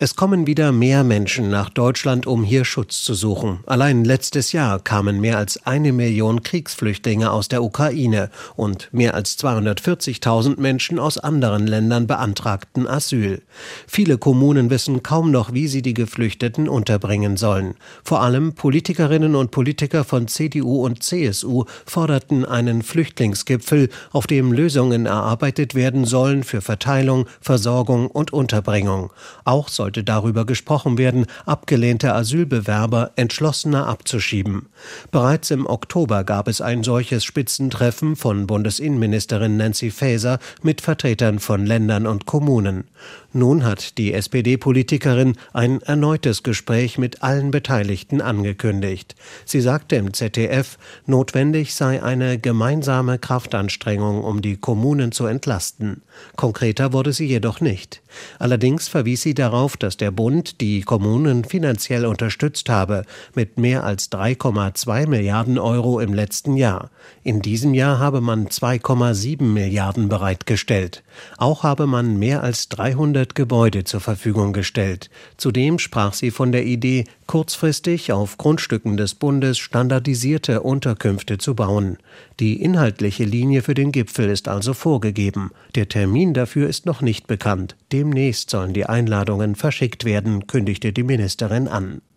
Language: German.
Es kommen wieder mehr Menschen nach Deutschland, um hier Schutz zu suchen. Allein letztes Jahr kamen mehr als eine Million Kriegsflüchtlinge aus der Ukraine und mehr als 240.000 Menschen aus anderen Ländern beantragten Asyl. Viele Kommunen wissen kaum noch, wie sie die Geflüchteten unterbringen sollen. Vor allem Politikerinnen und Politiker von CDU und CSU forderten einen Flüchtlingsgipfel, auf dem Lösungen erarbeitet werden sollen für Verteilung, Versorgung und Unterbringung. Auch soll sollte darüber gesprochen werden, abgelehnte Asylbewerber entschlossener abzuschieben. Bereits im Oktober gab es ein solches Spitzentreffen von Bundesinnenministerin Nancy Faeser mit Vertretern von Ländern und Kommunen. Nun hat die SPD-Politikerin ein erneutes Gespräch mit allen Beteiligten angekündigt. Sie sagte im ZDF, notwendig sei eine gemeinsame Kraftanstrengung, um die Kommunen zu entlasten. Konkreter wurde sie jedoch nicht. Allerdings verwies sie darauf, dass der Bund die Kommunen finanziell unterstützt habe, mit mehr als 3,2 Milliarden Euro im letzten Jahr. In diesem Jahr habe man 2,7 Milliarden bereitgestellt. Auch habe man mehr als 300 Gebäude zur Verfügung gestellt. Zudem sprach sie von der Idee, kurzfristig auf Grundstücken des Bundes standardisierte Unterkünfte zu bauen. Die inhaltliche Linie für den Gipfel ist also vorgegeben. Der Termin dafür ist noch nicht bekannt. Demnächst sollen die Einladungen verschickt werden, kündigte die Ministerin an.